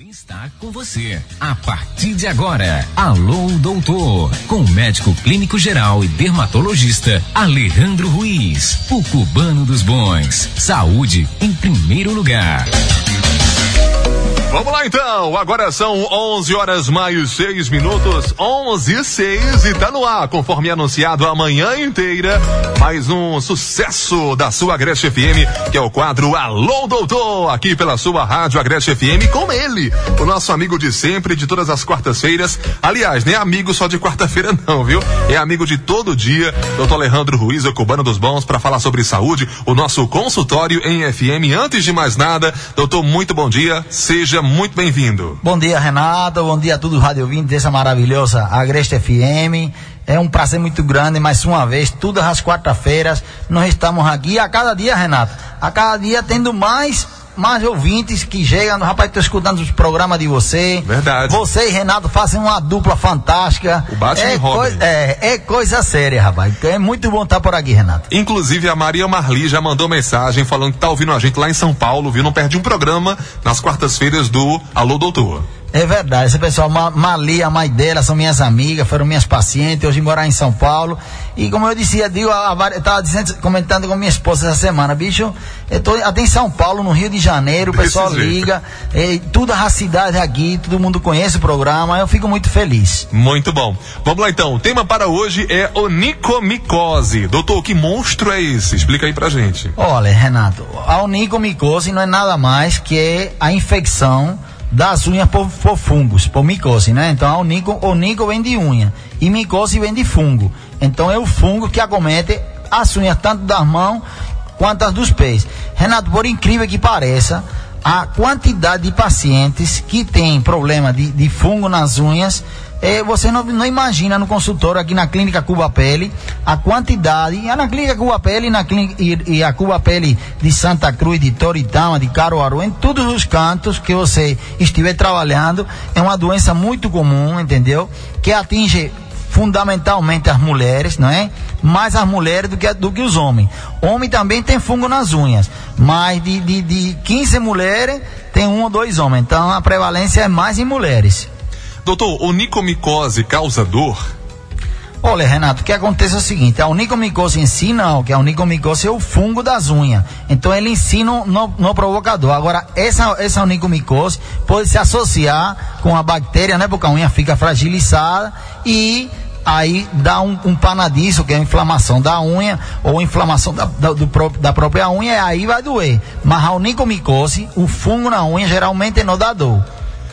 Bem-estar com você. A partir de agora, Alô Doutor, com o médico clínico geral e dermatologista Alejandro Ruiz, o cubano dos bons. Saúde em primeiro lugar. Vamos lá então, agora são 11 horas mais 6 minutos, 11 e 6 e tá no ar, conforme anunciado a manhã inteira, mais um sucesso da sua Agreste FM, que é o quadro Alô Doutor, aqui pela sua rádio Agreste FM, com ele, o nosso amigo de sempre, de todas as quartas-feiras, aliás, nem amigo só de quarta-feira não, viu? É amigo de todo dia, doutor Alejandro Ruiz, o cubano dos bons, para falar sobre saúde, o nosso consultório em FM. Antes de mais nada, doutor, muito bom dia, seja muito bem-vindo. Bom dia, Renato. Bom dia a todos os rádio ouvintes dessa maravilhosa Agreste FM. É um prazer muito grande, mais uma vez, todas as quarta-feiras, nós estamos aqui a cada dia, Renato, a cada dia tendo mais mais ouvintes que chegam. Rapaz, estou escutando os programas de você. Verdade. Você e Renato fazem uma dupla fantástica. O Batman é, e Robin. é, é coisa séria, rapaz. É muito bom estar por aqui, Renato. Inclusive, a Maria Marli já mandou mensagem falando que tá ouvindo a gente lá em São Paulo, viu? Não perde um programa nas quartas-feiras do Alô Doutor. É verdade, esse pessoal, Ma Mali, a mãe dela, são minhas amigas, foram minhas pacientes, hoje morar em São Paulo. E como eu disse, eu, estava comentando com minha esposa essa semana, bicho, eu tô até em São Paulo, no Rio de Janeiro, o pessoal jeito. liga, e, toda a cidade aqui, todo mundo conhece o programa, eu fico muito feliz. Muito bom. Vamos lá então. O tema para hoje é onicomicose. Doutor, que monstro é esse? Explica aí pra gente. Olha, Renato, a onicomicose não é nada mais que a infecção das unhas por, por fungos, por micose, né? Então, a onico, onico vem de unha e micose vem de fungo. Então, é o fungo que acomete as unhas tanto das mãos quanto as dos pés. Renato, por incrível que pareça, a quantidade de pacientes que tem problema de, de fungo nas unhas é, você não, não, imagina no consultório aqui na clínica Cuba Pele a quantidade, e na clínica Cuba Pele na clínica, e, e, a Cuba Pele de Santa Cruz, de Toritama, de Caruaru, em todos os cantos que você estiver trabalhando, é uma doença muito comum, entendeu? Que atinge fundamentalmente as mulheres, não é? Mais as mulheres do que, do que os homens. Homem também tem fungo nas unhas, mas de, de, de 15 mulheres tem um ou dois homens. Então a prevalência é mais em mulheres. Doutor, onicomicose causa dor? Olha, Renato, o que acontece é o seguinte, a onicomicose em si não, que a onicomicose é o fungo das unhas. Então ele não, não provoca dor. Agora, essa, essa onicomicose pode se associar com a bactéria, né? Porque a unha fica fragilizada e aí dá um, um panadiço, que é a inflamação da unha, ou inflamação da, da, do, da própria unha, e aí vai doer. Mas a onicomicose, o fungo na unha, geralmente não dá dor.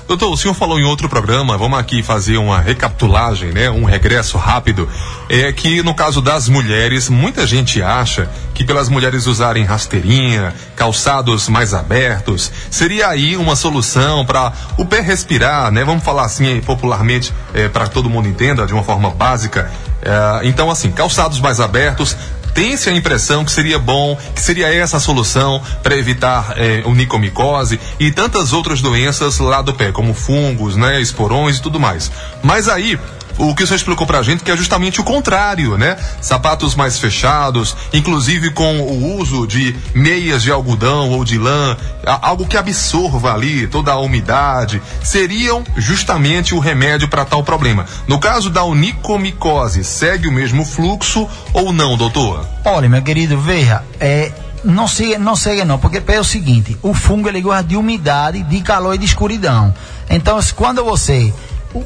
Doutor, o senhor falou em outro programa, vamos aqui fazer uma recapitulagem, né? Um regresso rápido. É que no caso das mulheres, muita gente acha que pelas mulheres usarem rasteirinha, calçados mais abertos, seria aí uma solução para o pé respirar, né? Vamos falar assim popularmente, é, para todo mundo entenda de uma forma básica. É, então, assim, calçados mais abertos, tem-se a impressão que seria bom, que seria essa a solução para evitar eh, onicomicose e tantas outras doenças lá do pé, como fungos, né, esporões e tudo mais. Mas aí, o que o senhor explicou pra gente que é justamente o contrário, né? Sapatos mais fechados, inclusive com o uso de meias de algodão ou de lã, algo que absorva ali toda a umidade, seriam justamente o remédio para tal problema. No caso da onicomicose, segue o mesmo fluxo ou não, doutor? Olha, meu querido, veja, é, não segue, não segue não, porque é o seguinte, o fungo ele gosta de umidade, de calor e de escuridão. Então, quando você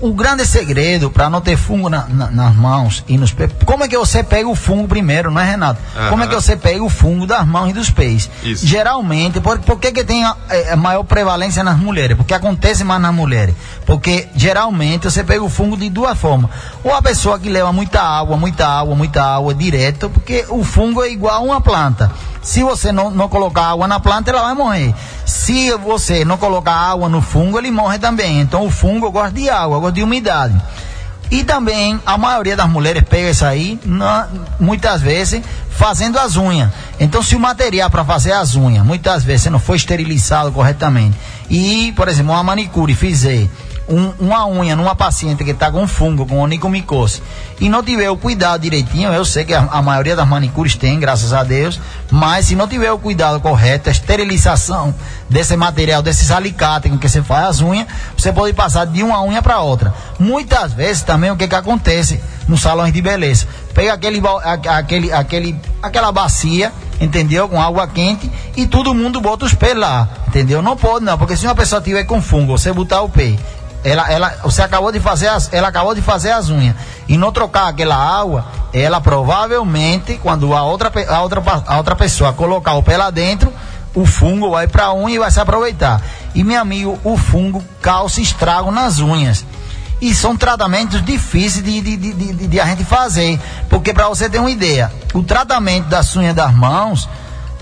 o, o, grande segredo para não ter fungo na, na, nas mãos e nos pés. Como é que você pega o fungo primeiro, não é, Renato? Aham. Como é que você pega o fungo das mãos e dos pés? Isso. Geralmente, por, por que, que tem a, a maior prevalência nas mulheres? Porque acontece mais nas mulheres. Porque geralmente você pega o fungo de duas formas. Ou a pessoa que leva muita água, muita água, muita água direto, porque o fungo é igual a uma planta. Se você não, não colocar água na planta, ela vai morrer. Se você não colocar água no fungo, ele morre também. Então o fungo gosta de água, gosta de umidade. E também a maioria das mulheres pega isso aí, na, muitas vezes, fazendo as unhas. Então, se o material para fazer as unhas, muitas vezes, não foi esterilizado corretamente, e, por exemplo, uma manicure fizer um, uma unha numa paciente que está com fungo, com onicomicose, e não tiver o cuidado direitinho, eu sei que a, a, maioria das manicures tem, graças a Deus, mas se não tiver o cuidado correto, a esterilização desse material, desses alicates com que você faz as unhas, você pode passar de uma unha para outra. Muitas vezes também o que, que acontece nos salões de beleza? Pega aquele, aquele, aquele, aquela bacia entendeu? Com água quente e todo mundo bota os pés lá, entendeu? Não pode não, porque se uma pessoa tiver com fungo, você botar o pé, ela, ela, você acabou de fazer as, ela acabou de fazer as unhas e não trocar aquela água, ela provavelmente quando a outra, a outra, a outra pessoa colocar o pé lá dentro, o fungo vai para a unha e vai se aproveitar. E meu amigo, o fungo causa estrago nas unhas. E são tratamentos difíceis de, de, de, de, de a gente fazer. Porque, para você ter uma ideia, o tratamento das unhas das mãos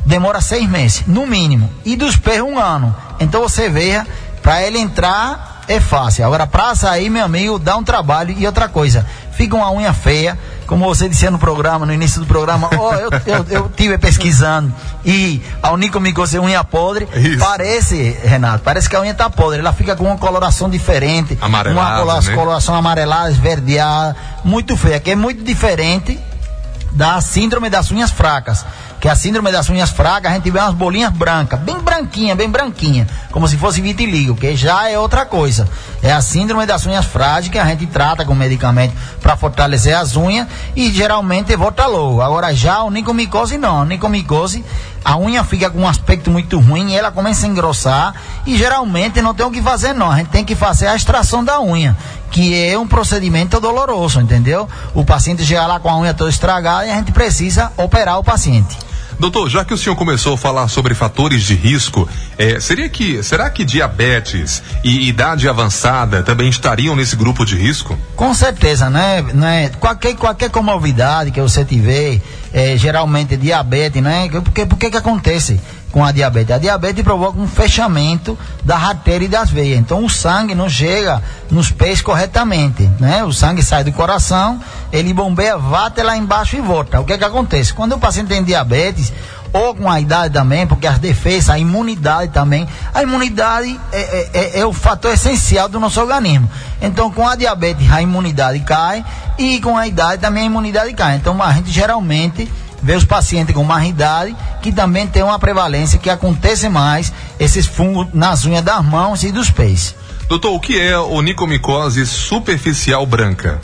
demora seis meses, no mínimo. E dos pés, um ano. Então, você veja, para ele entrar é fácil. Agora, para sair, meu amigo, dá um trabalho. E outra coisa, fica uma unha feia como você disse no programa, no início do programa, oh, eu, eu, eu tive pesquisando e a unicomicose é unha podre. Isso. Parece, Renato, parece que a unha está podre. Ela fica com uma coloração diferente. Amarelada, uma né? coloração amarelada, esverdeada, muito feia, que é muito diferente da síndrome das unhas fracas que é a síndrome das unhas fracas, a gente vê umas bolinhas brancas, bem branquinha, bem branquinha, como se fosse vitiligo, que já é outra coisa. É a síndrome das unhas frágeis que a gente trata com medicamento para fortalecer as unhas e geralmente volta logo. Agora já o nicomicose não, a nicomicose a unha fica com um aspecto muito ruim e ela começa a engrossar e geralmente não tem o que fazer não, a gente tem que fazer a extração da unha, que é um procedimento doloroso, entendeu? O paciente chega lá com a unha toda estragada e a gente precisa operar o paciente. Doutor, já que o senhor começou a falar sobre fatores de risco, é, seria que, será que diabetes e idade avançada também estariam nesse grupo de risco? Com certeza, né? né? Qualquer, qualquer comorbidade que você tiver, é, geralmente diabetes, né? Porque, porque que acontece? Com a diabetes. A diabetes provoca um fechamento da artéria e das veias. Então o sangue não chega nos pés corretamente, né? O sangue sai do coração, ele bombeia, vata lá embaixo e volta. O que é que acontece? Quando o paciente tem diabetes, ou com a idade também, porque as defesas, a imunidade também, a imunidade é, é, é, é o fator essencial do nosso organismo. Então, com a diabetes, a imunidade cai e com a idade também a imunidade cai. Então, a gente geralmente vê os pacientes com mais idade que também tem uma prevalência que acontece mais esses fungos nas unhas das mãos e dos pés. Doutor, o que é onicomicose superficial branca?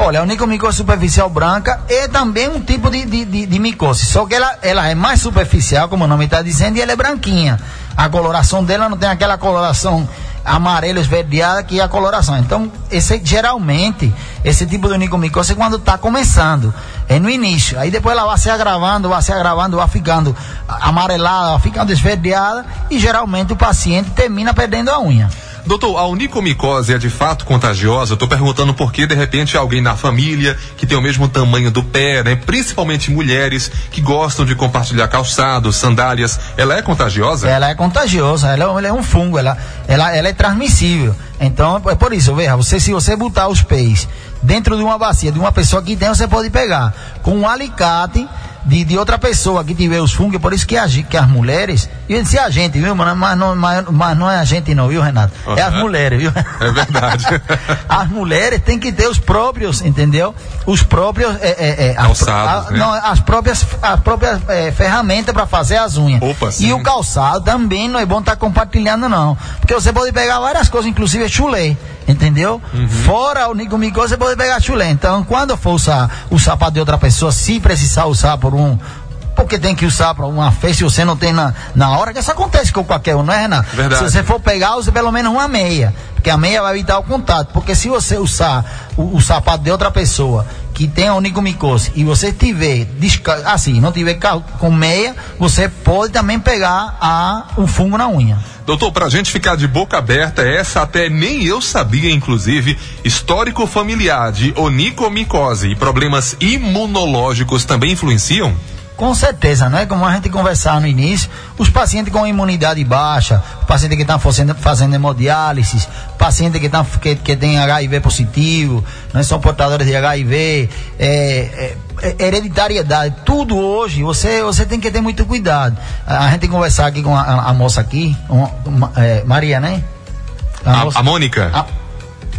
Olha, a onicomicose superficial branca é também um tipo de, de, de, de micose, só que ela, ela é mais superficial, como o nome está dizendo, e ela é branquinha. A coloração dela não tem aquela coloração amarelo esverdeada que é a coloração. Então, esse, geralmente, esse tipo de onicomicose é quando está começando, é no início. Aí depois ela vai se agravando, vai se agravando, vai ficando amarelada, vai ficando esverdeada e geralmente o paciente termina perdendo a unha. Doutor, a onicomicose é de fato contagiosa? Estou perguntando porque de repente alguém na família que tem o mesmo tamanho do pé, né? Principalmente mulheres que gostam de compartilhar calçados, sandálias, ela é contagiosa? Ela é contagiosa, ela, é ela é um fungo, ela, ela, ela é transmissível. Então, é por isso, veja, você, se você botar os pés dentro de uma bacia de uma pessoa que tem, você pode pegar com um alicate de, de outra pessoa que tiver os fungos, por isso que, a, que as mulheres, e se a gente, viu, mas não, mas, mas não é a gente não, viu, Renato? Uhum. É as mulheres, viu? É verdade. as mulheres têm que ter os próprios, entendeu? Os próprios, é, é, é Calçados, as, né? não, as próprias, as próprias é, ferramentas para fazer as unhas. Opa, sim. E o calçado também não é bom estar tá compartilhando não, porque você pode pegar várias coisas, inclusive chulé entendeu? Uhum. Fora o nicomicose, você pode pegar chulé. Então, quando for usar o sapato de outra pessoa, se precisar usar por um porque tem que usar para uma festa e você não tem na, na hora, que isso acontece com qualquer um, não é, Renato? Verdade. Se você for pegar, use pelo menos uma meia, porque a meia vai evitar o contato. Porque se você usar o, o sapato de outra pessoa que tem a onicomicose e você tiver, assim, não tiver com meia, você pode também pegar a, o fungo na unha. Doutor, pra gente ficar de boca aberta, essa até nem eu sabia, inclusive, histórico familiar de onicomicose e problemas imunológicos também influenciam? Com certeza, né? Como a gente conversava no início, os pacientes com imunidade baixa, paciente que estão fazendo, fazendo hemodiálise, paciente que, tá, que, que tem HIV positivo, né? são portadores de HIV, é, é, é, hereditariedade, tudo hoje, você, você tem que ter muito cuidado. A, a gente conversar aqui com a, a moça aqui, uma, uma, é, Maria, né? A, a, a Mônica?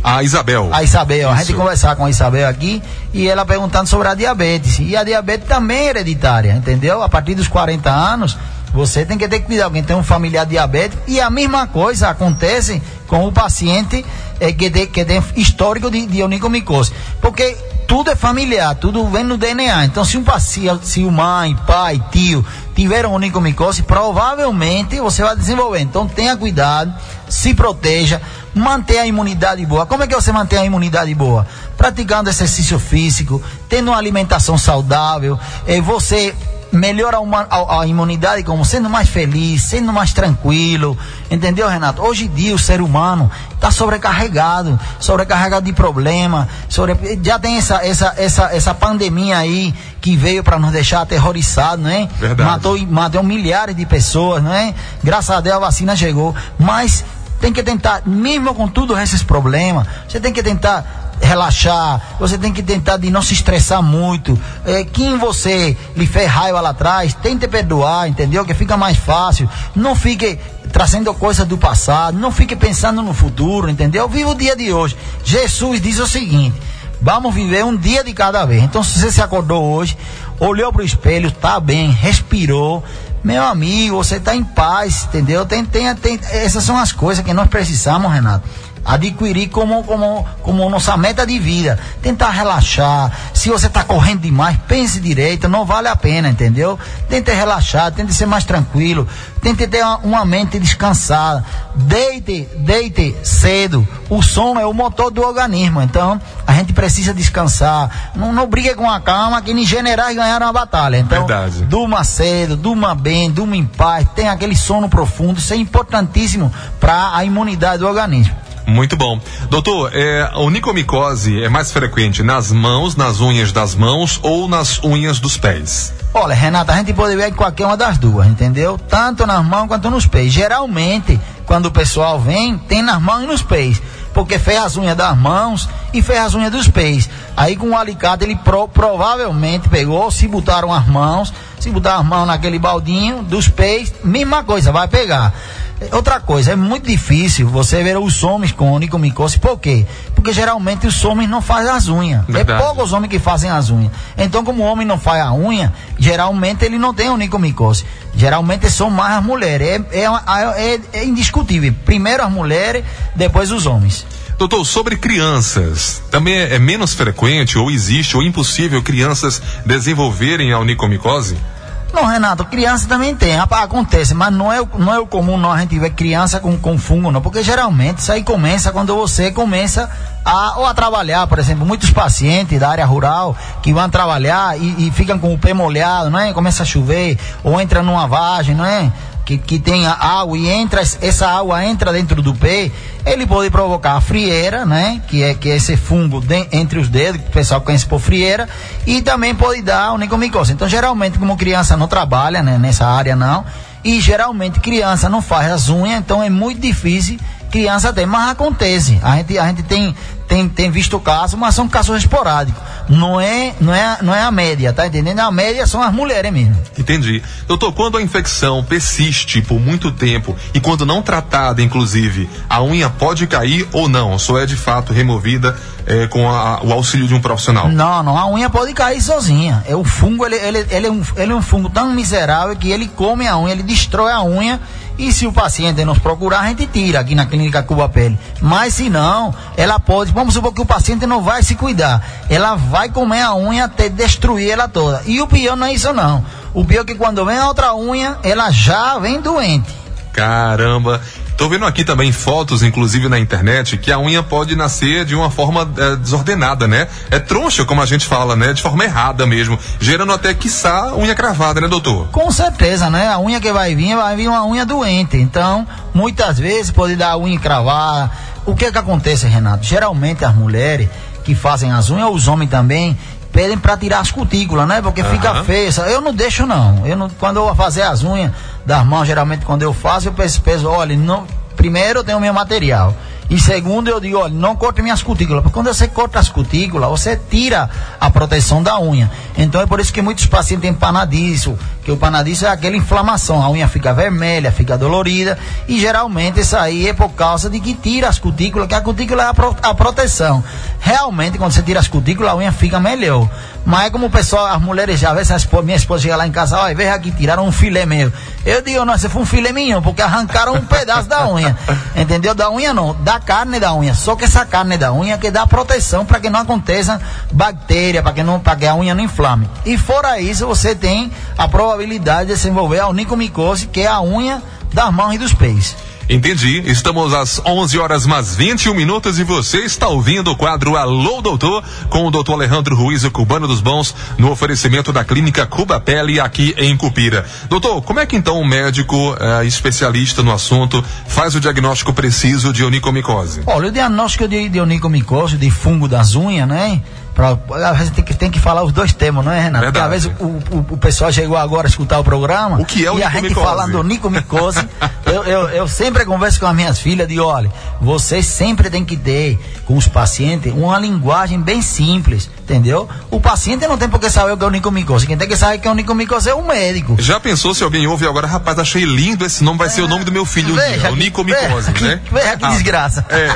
A Isabel. A Isabel. A gente conversar com a Isabel aqui e ela perguntando sobre a diabetes. E a diabetes também é hereditária, entendeu? A partir dos 40 anos, você tem que ter cuidado. Alguém tem um familiar diabético. E a mesma coisa acontece com o paciente é, que, tem, que tem histórico de, de onicomicose. Porque tudo é familiar, tudo vem no DNA. Então, se um paciente, se o mãe, pai, tio tiveram onicomicose, provavelmente você vai desenvolver. Então, tenha cuidado, se proteja, mantenha a imunidade boa. Como é que você mantém a imunidade boa? Praticando exercício físico, tendo uma alimentação saudável, é, você melhora uma, a, a, imunidade como sendo mais feliz, sendo mais tranquilo, entendeu, Renato? Hoje em dia o ser humano está sobrecarregado, sobrecarregado de problema, sobre, já tem essa, essa, essa, essa pandemia aí que veio para nos deixar aterrorizados, não é? Verdade. Matou, matou milhares de pessoas, não é? Graças a Deus a vacina chegou, mas tem que tentar, mesmo com tudo esses problemas, você tem que tentar relaxar, você tem que tentar de não se estressar muito. É, quem você lhe fez raiva lá atrás, tente perdoar, entendeu? Que fica mais fácil. Não fique trazendo coisas do passado, não fique pensando no futuro, entendeu? Viva o dia de hoje. Jesus diz o seguinte: vamos viver um dia de cada vez. Então, se você se acordou hoje, olhou para o espelho, tá bem, respirou, meu amigo, você está em paz, entendeu? Tem, tem, tem, essas são as coisas que nós precisamos, Renato adquirir como, como, como nossa meta de vida. Tentar relaxar. Se você está correndo demais, pense direito, não vale a pena, entendeu? Tente relaxar, tente ser mais tranquilo, tente ter uma, uma mente descansada. Deite, deite cedo. O sono é o motor do organismo, então a gente precisa descansar. Não, não brigue com a cama que nem generais ganharam a batalha. Então, Verdade. durma cedo, durma bem, durma em paz, tenha aquele sono profundo. Isso é importantíssimo para a imunidade do organismo. Muito bom. Doutor, é, a onicomicose é mais frequente nas mãos, nas unhas das mãos ou nas unhas dos pés? Olha, Renata, a gente pode ver em qualquer uma das duas, entendeu? Tanto nas mãos quanto nos pés. Geralmente, quando o pessoal vem, tem nas mãos e nos pés. Porque fez as unhas das mãos e fez as unhas dos pés. Aí com o alicate ele pro, provavelmente pegou, se botaram as mãos, se botar as mãos naquele baldinho dos pés, mesma coisa, vai pegar. Outra coisa, é muito difícil você ver os homens com onicomicose. Por quê? Porque geralmente os homens não fazem as unhas. É Verdade. É poucos homens que fazem as unhas. Então, como o homem não faz a unha, geralmente ele não tem onicomicose. Geralmente são mais as mulheres. É, é, é, é indiscutível. Primeiro as mulheres, depois os homens. Doutor, sobre crianças, também é, é menos frequente ou existe ou impossível crianças desenvolverem a onicomicose? Não, Renato, criança também tem, acontece, mas não é, não é o comum não, a gente ver criança com, com fungo, não, porque geralmente isso aí começa quando você começa a, ou a trabalhar, por exemplo, muitos pacientes da área rural que vão trabalhar e, e ficam com o pé molhado, não é? Começa a chover, ou entra numa vagem, não é? Que, que tenha água e entra, essa água entra dentro do pé, ele pode provocar a frieira, né? Que é, que é esse fungo de, entre os dedos, que o pessoal conhece por frieira, e também pode dar onicomicose. Então, geralmente, como criança não trabalha né, nessa área, não, e geralmente criança não faz as unhas, então é muito difícil criança ter, mas acontece. A gente, a gente tem, tem, tem visto casos, mas são casos esporádicos. Não é, não, é, não é a média, tá entendendo? A média são as mulheres mesmo. Entendi. Doutor, quando a infecção persiste por muito tempo e quando não tratada, inclusive, a unha pode cair ou não? Só é de fato removida é, com a, o auxílio de um profissional? Não, não. A unha pode cair sozinha. É o fungo, ele, ele, ele, é um, ele é um fungo tão miserável que ele come a unha, ele destrói a unha e se o paciente nos procurar, a gente tira aqui na clínica Cuba Pele. Mas se não, ela pode, vamos supor que o paciente não vai se cuidar. Ela vai comer a unha até destruir ela toda. E o pior não é isso não. O pior é que quando vem a outra unha, ela já vem doente. Caramba, Tô vendo aqui também fotos, inclusive na internet, que a unha pode nascer de uma forma é, desordenada, né? É troncha, como a gente fala, né? De forma errada mesmo, gerando até, quiçá, unha cravada, né, doutor? Com certeza, né? A unha que vai vir, vai vir uma unha doente. Então, muitas vezes pode dar a unha cravada. O que é que acontece, Renato? Geralmente as mulheres que fazem as unhas, os homens também, pedem para tirar as cutículas, né? Porque uhum. fica feio. Eu não deixo não. Eu não, quando eu vou fazer as unhas das mãos, geralmente quando eu faço, eu penso olha, não, primeiro eu tenho meu material. E segundo, eu digo, olha, não corte minhas cutículas. Porque quando você corta as cutículas, você tira a proteção da unha. Então é por isso que muitos pacientes têm panadiço, Que o panadiço é aquela inflamação, a unha fica vermelha, fica dolorida e geralmente isso aí é por causa de que tira as cutículas, que a cutícula é a, pro, a proteção. Realmente quando você tira as cutículas a unha fica melhor. Mas é como o pessoal, as mulheres já, às vezes minha esposa chega lá em casa, olha, veja aqui, tiraram um filé meu. Eu digo, não, esse foi um filé minho, porque arrancaram um pedaço da unha. Entendeu? Da unha não, da carne da unha. Só que essa carne da unha que dá proteção para que não aconteça bactéria, para que, não, que a unha não inflame. E fora isso, você tem a probabilidade de desenvolver a onicomicose, que é a unha das mãos e dos pés. Entendi. Estamos às 11 horas mais 21 minutos e você está ouvindo o quadro Alô Doutor com o doutor Alejandro Ruiz, o cubano dos bons, no oferecimento da clínica Cuba Pele aqui em Cupira. Doutor, como é que então um médico eh, especialista no assunto faz o diagnóstico preciso de onicomicose? Olha, o diagnóstico de, de onicomicose, de fungo das unhas, né? Pra, a gente tem que, tem que falar os dois termos, não é, Renato? Verdade. Porque às vezes o, o, o, pessoal chegou agora a escutar o programa. O que é o E a gente falando nicomicose. eu, eu, eu sempre converso com as minhas filhas de olha, você sempre tem que ter com os pacientes uma linguagem bem simples, entendeu? O paciente não tem por que saber o que é o nicomicose. Quem tem que saber o que é o nicomicose é o médico. Já pensou se alguém ouve agora, rapaz, achei lindo esse nome, vai é, ser o nome do meu filho, veja, o nicomicose, veja, né? Veja que ah, desgraça. É.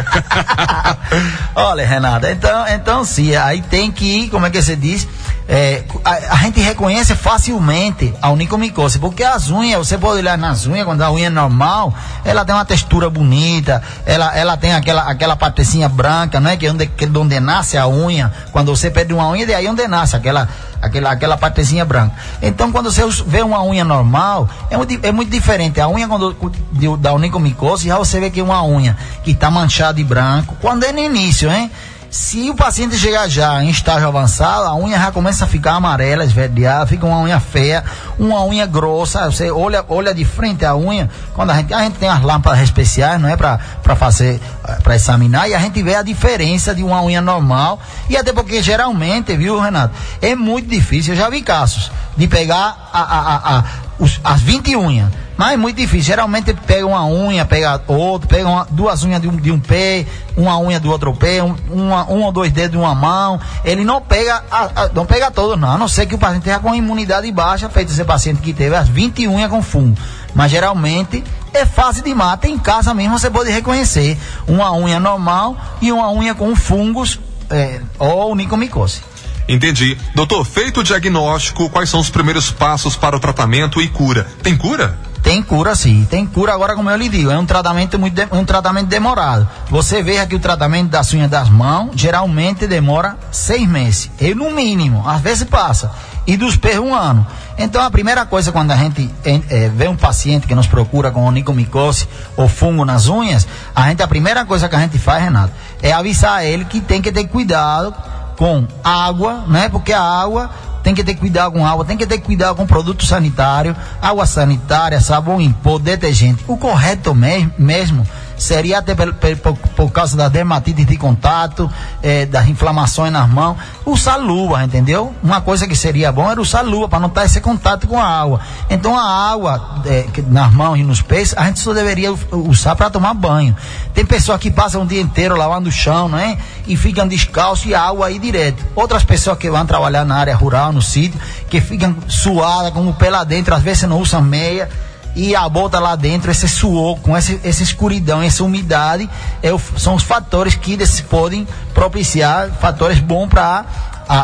olha, Renata, então, então sim, aí tem que, como é que você diz? É, a, a, gente reconhece facilmente a onicomicose, porque as unhas, você pode olhar nas unhas, quando a unha é normal, ela tem uma textura bonita, ela, ela tem aquela, aquela partezinha branca, não é? Que é onde, que é onde nasce a unha, quando você perde uma unha, de aí onde nasce aquela, aquela, aquela partezinha branca. Então, quando você vê uma unha normal, é muito, é muito diferente. A unha quando, de, da onicomicose, já você vê que é uma unha que está manchada de branco, quando é no início, hein? Se o paciente chegar já em estágio avançado, a unha já começa a ficar amarela, esverdeada, fica uma unha feia, uma unha grossa. Você olha, olha de frente a unha, quando a gente, a gente tem as lâmpadas especiais, não é para fazer, para examinar, e a gente vê a diferença de uma unha normal. E até porque geralmente, viu, Renato, é muito difícil. Eu já vi casos de pegar a, a, a, a os, as 20 unhas mas é muito difícil. Geralmente pega uma unha, pega outro, pega uma, duas unhas de um, de um pé, uma unha do outro pé, um, uma, um ou dois dedos de uma mão. Ele não pega, a, a, não pega todos, não. A não ser que o paciente esteja com imunidade baixa, feito esse paciente que teve as 20 unhas com fungo. Mas geralmente é fácil de mata. Em casa mesmo você pode reconhecer uma unha normal e uma unha com fungos é, ou nicomicose. Entendi. Doutor, feito o diagnóstico, quais são os primeiros passos para o tratamento e cura? Tem cura? Tem cura sim, tem cura agora como eu lhe digo, é um tratamento muito de, um tratamento demorado. Você vê aqui o tratamento das unhas das mãos, geralmente demora seis meses, e no mínimo, às vezes passa, e dos pés um ano. Então a primeira coisa quando a gente é, vê um paciente que nos procura com onicomicose ou fungo nas unhas, a gente a primeira coisa que a gente faz, Renato, é avisar ele que tem que ter cuidado com água, né? Porque a água tem que ter cuidado com água, tem que ter cuidado com produto sanitário, água sanitária, sabão em pó, detergente. O correto mesmo seria até por, por, por causa da dermatite de contato, eh, das inflamações nas mãos, usar luva, entendeu? Uma coisa que seria bom era usar luva para não ter esse contato com a água. Então a água eh, nas mãos e nos pés a gente só deveria usar para tomar banho. Tem pessoas que passam o dia inteiro lavando o chão, não é? E ficam descalços e a água aí direto. Outras pessoas que vão trabalhar na área rural, no sítio, que ficam suadas com o pé lá dentro, às vezes não usam meia e a bota lá dentro, esse suor, com essa, essa escuridão, essa umidade, é o, são os fatores que podem propiciar fatores bons para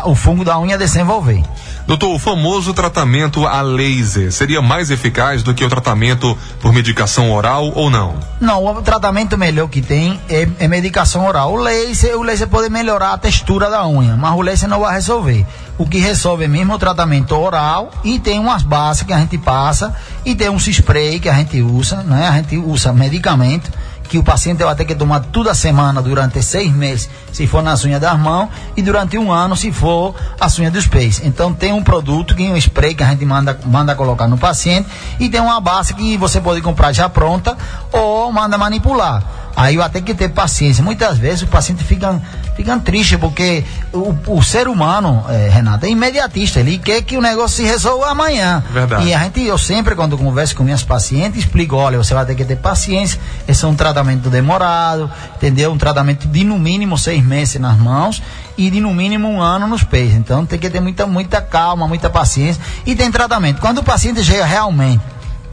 o fungo da unha desenvolver. Doutor, o famoso tratamento a laser seria mais eficaz do que o tratamento por medicação oral ou não? Não, o tratamento melhor que tem é, é medicação oral. O laser, o laser pode melhorar a textura da unha, mas o laser não vai resolver. O que resolve mesmo é o tratamento oral e tem umas bases que a gente passa e tem um spray que a gente usa, né? A gente usa medicamento que o paciente vai ter que tomar toda semana durante seis meses, se for nas unhas das mãos, e durante um ano, se for as unhas dos pés. Então tem um produto, que é um spray que a gente manda, manda colocar no paciente, e tem uma base que você pode comprar já pronta ou manda manipular. Aí vai ter que ter paciência. Muitas vezes o paciente fica, fica triste porque o, o ser humano, é, Renato, é imediatista. Ele quer que o negócio se resolva amanhã. Verdade. E a gente, eu sempre, quando converso com minhas pacientes, explico: olha, você vai ter que ter paciência. Esse é um tratamento demorado, entendeu? Um tratamento de no mínimo seis meses nas mãos e de no mínimo um ano nos pés. Então tem que ter muita, muita calma, muita paciência. E tem tratamento. Quando o paciente chega realmente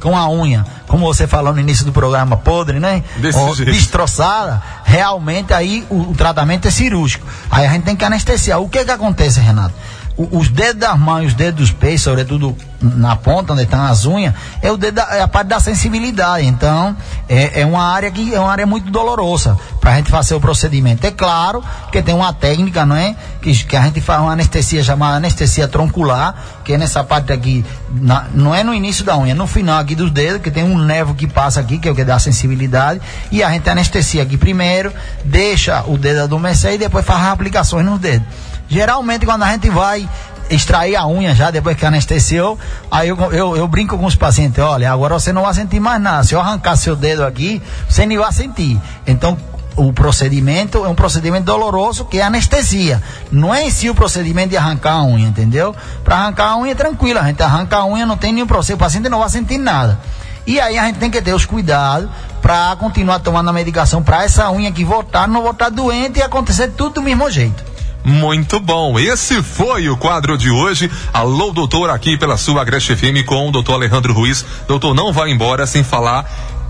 com a unha, como você falou no início do programa, podre, né? Desse Ou jeito. destroçada, realmente aí o, o tratamento é cirúrgico. Aí a gente tem que anestesiar. O que que acontece, Renato? O- os dedos das mãos, e os dedos dos pés, sobretudo na ponta onde estão as unhas, é, o dedo da- é a parte da sensibilidade. Então, é, é uma área que é uma área muito dolorosa para a gente fazer o procedimento. É claro que tem uma técnica, não é? Que, que a gente faz uma anestesia chamada anestesia troncular, que é nessa parte aqui, na- não é no início da unha, é no final aqui dos dedos, que tem um nervo que passa aqui, que é o que dá sensibilidade, e a gente anestesia aqui primeiro, deixa o dedo adormecer e depois faz aplicações nos dedos. Geralmente, quando a gente vai extrair a unha já depois que anestesiou, aí eu, eu, eu brinco com os pacientes, olha, agora você não vai sentir mais nada. Se eu arrancar seu dedo aqui, você nem vai sentir. Então, o procedimento é um procedimento doloroso que é anestesia. Não é em si o procedimento de arrancar a unha, entendeu? Para arrancar a unha é tranquilo, a gente arranca a unha, não tem nenhum processo, o paciente não vai sentir nada. E aí a gente tem que ter os cuidados para continuar tomando a medicação para essa unha que voltar, não voltar doente e acontecer tudo do mesmo jeito. Muito bom. Esse foi o quadro de hoje. Alô, doutor, aqui pela sua Agreste FM com o doutor Alejandro Ruiz. Doutor, não vai embora sem falar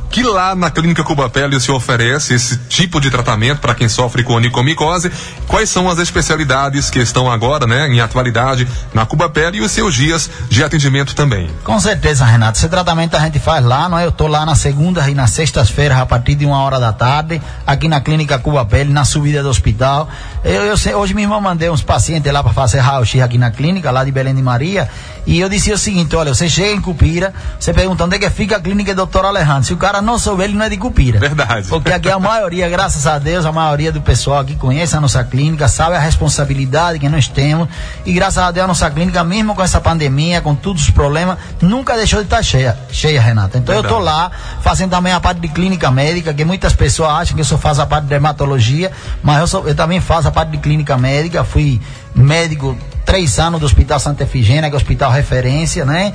que lá na Clínica Cuba Pele se oferece esse tipo de tratamento para quem sofre com onicomicose. Quais são as especialidades que estão agora, né, em atualidade na Cuba Pele e os seus dias de atendimento também? Com certeza, Renato. Esse tratamento a gente faz lá, não é? Eu tô lá na segunda e nas sextas-feiras, a partir de uma hora da tarde, aqui na Clínica Cuba Pele, na subida do hospital. Eu, eu sei- hoje mesmo eu mandei uns pacientes lá para fazer raio-x aqui na clínica, lá de Belém de Maria, e eu disse o seguinte: olha, você chega em Cupira, você pergunta onde é que fica a clínica do Dr. Alejandro. Se o cara não souber, ele não é de Cupira. Verdade. Porque aqui a maioria, graças a Deus, a maioria do pessoal aqui conhece a nossa clínica, sabe a responsabilidade que nós temos. E graças a Deus a nossa clínica, mesmo com essa pandemia, com todos os problemas, nunca deixou de estar cheia, cheia, Renata. Então eu Verdade. tô lá fazendo também a parte de clínica médica, que muitas pessoas acham que eu só faço a parte de dermatologia, mas eu, sou- eu também faço a parte de clínica médica, fui médico três anos do Hospital Santa Efigênia, que é o hospital referência, né?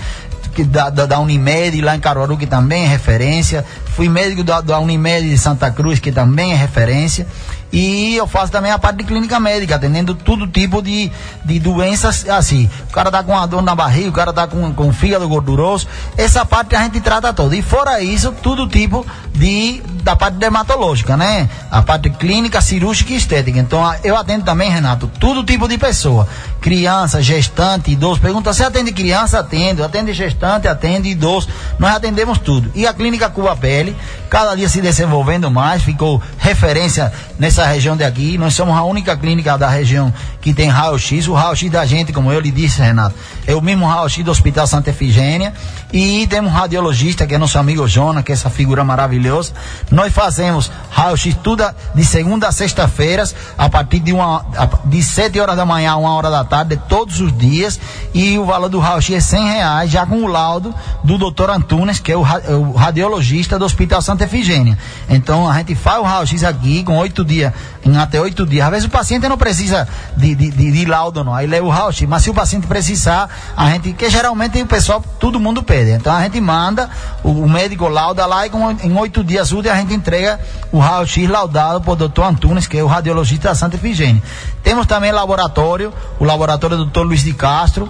Que da, da, da Unimed lá em Caruaru, que também é referência. Fui médico da, da Unimed de Santa Cruz, que também é referência. E eu faço também a parte de clínica médica, atendendo todo tipo de, de doenças assim. O cara tá com uma dor na barriga, o cara tá com, com fígado gorduroso. Essa parte a gente trata toda. E fora isso, todo tipo de da parte dermatológica, né? A parte clínica, cirúrgica e estética. Então a- eu atendo também, Renato, todo tipo de pessoa. Criança, gestante, idoso. Pergunta, você atende criança? Atendo. Atende gestante, atende idoso. Nós atendemos tudo. E a clínica Cuba Pele, cada dia se desenvolvendo mais, ficou referência nessa região de aqui. Nós somos a única clínica da região que tem raio-x. O raio-x da gente, como eu lhe disse, Renato, é o mesmo raio-x do Hospital Santa Efigênia. E temos um radiologista, que é nosso amigo Jona, que é essa figura maravilhosa. Nós fazemos raio-x tudo de segunda a sexta-feiras, a partir de, uma, de 7 horas da manhã a 1 hora da tarde, todos os dias. E o valor do raio-x é 100 reais, já com o laudo do doutor Antunes, que é o, o radiologista do Hospital Santa Efigênia. Então a gente faz o raio-x aqui com oito dias, em até oito dias. Às vezes o paciente não precisa de, de, de, de laudo, não. Aí leva o raio-x. Mas se o paciente precisar, a gente, que geralmente o pessoal, todo mundo pede. Então a gente manda, o, o médico lauda lá e com, em oito dias úteis a gente entrega o raio-x laudado por doutor Antunes, que é o radiologista da Santa Efigênia. Temos também laboratório, o laboratório do doutor Luiz de Castro,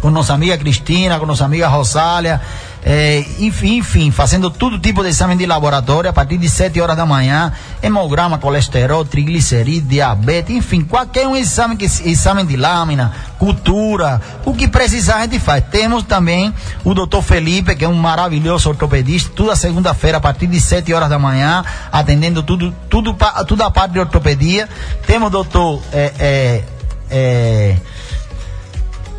com nossa amiga Cristina, com nossa amiga Rosália, eh, enfim, enfim, fazendo todo tipo de exame de laboratório a partir de 7 horas da manhã, hemograma, colesterol, triglicerídeo, diabetes, enfim, qualquer um exame, que, exame de lâmina, cultura, o que precisar a gente faz. Temos também o doutor Felipe, que é um maravilhoso ortopedista, toda segunda-feira a partir de 7 horas da manhã, atendendo tudo, tudo, tudo a parte de ortopedia. Temos o doutor, eh, eh,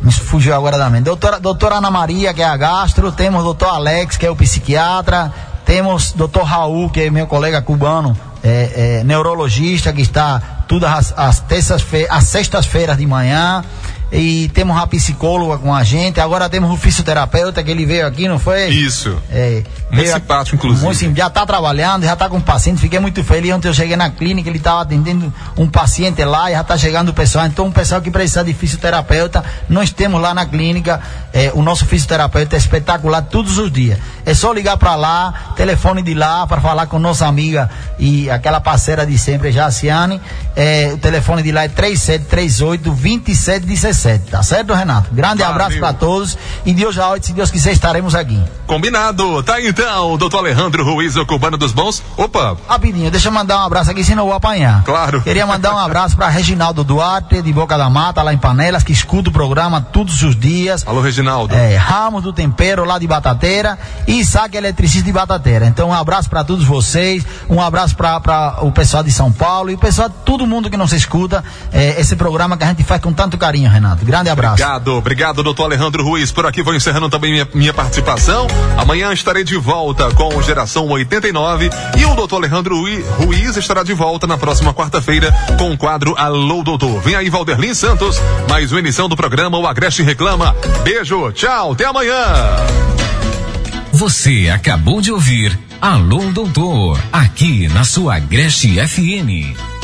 me fugiu agora da mente. Doutora, doutora Ana Maria, que é a gastro, temos doutor Alex, que é o psiquiatra, temos doutor Raul, que é meu colega cubano, é, é, neurologista, que está todas as, as terças-feiras, as sextas-feiras de manhã. E temos uma psicóloga com a gente, agora temos um fisioterapeuta que ele veio aqui, não foi? Isso. É, Muito simpático, inclusive. Muito sim- já está trabalhando, já está com paciente, fiquei muito feliz. Ontem eu cheguei na clínica, ele estava atendendo um paciente lá e já está chegando o pessoal. Então, um pessoal que precisa de fisioterapeuta, nós temos lá na clínica, eh, o nosso fisioterapeuta é espetacular todos os dias. É só ligar para lá, telefone de lá, para falar com nossa amiga e aquela parceira de sempre, Jaciane. Eh, o telefone de lá é 3738 2717, tá certo, Renato? Grande Valeu. abraço para todos e Deus já se Deus quiser, estaremos aqui. Combinado. Tá então, doutor Alejandro Ruiz, o cubano dos bons. Opa, Rapidinho, deixa eu mandar um abraço aqui, senão eu vou apanhar. Claro. Queria mandar um abraço para Reginaldo Duarte, de Boca da Mata, lá em Panelas, que escuta o programa todos os dias. alô Reginaldo. É, Ramos do Tempero, lá de Batateira, e Isaac Eletricista de Batateira. Então, um abraço para todos vocês, um abraço para o pessoal de São Paulo e o pessoal, todo mundo que nos escuta, é, esse programa que a gente faz com tanto carinho, Renato. Grande abraço. Obrigado, obrigado, doutor Alejandro Ruiz. Por aqui vou encerrando também minha, minha participação. Amanhã estarei de volta com o Geração 89 e o doutor Alejandro Rui- Ruiz estará de volta na próxima quarta-feira com o quadro Alô Doutor. Vem aí, Valderlin Santos, mais uma edição do programa O Agreste Reclama. Beijo, tchau, até amanhã. Você acabou de ouvir Alô Doutor, aqui na sua Agreste FM.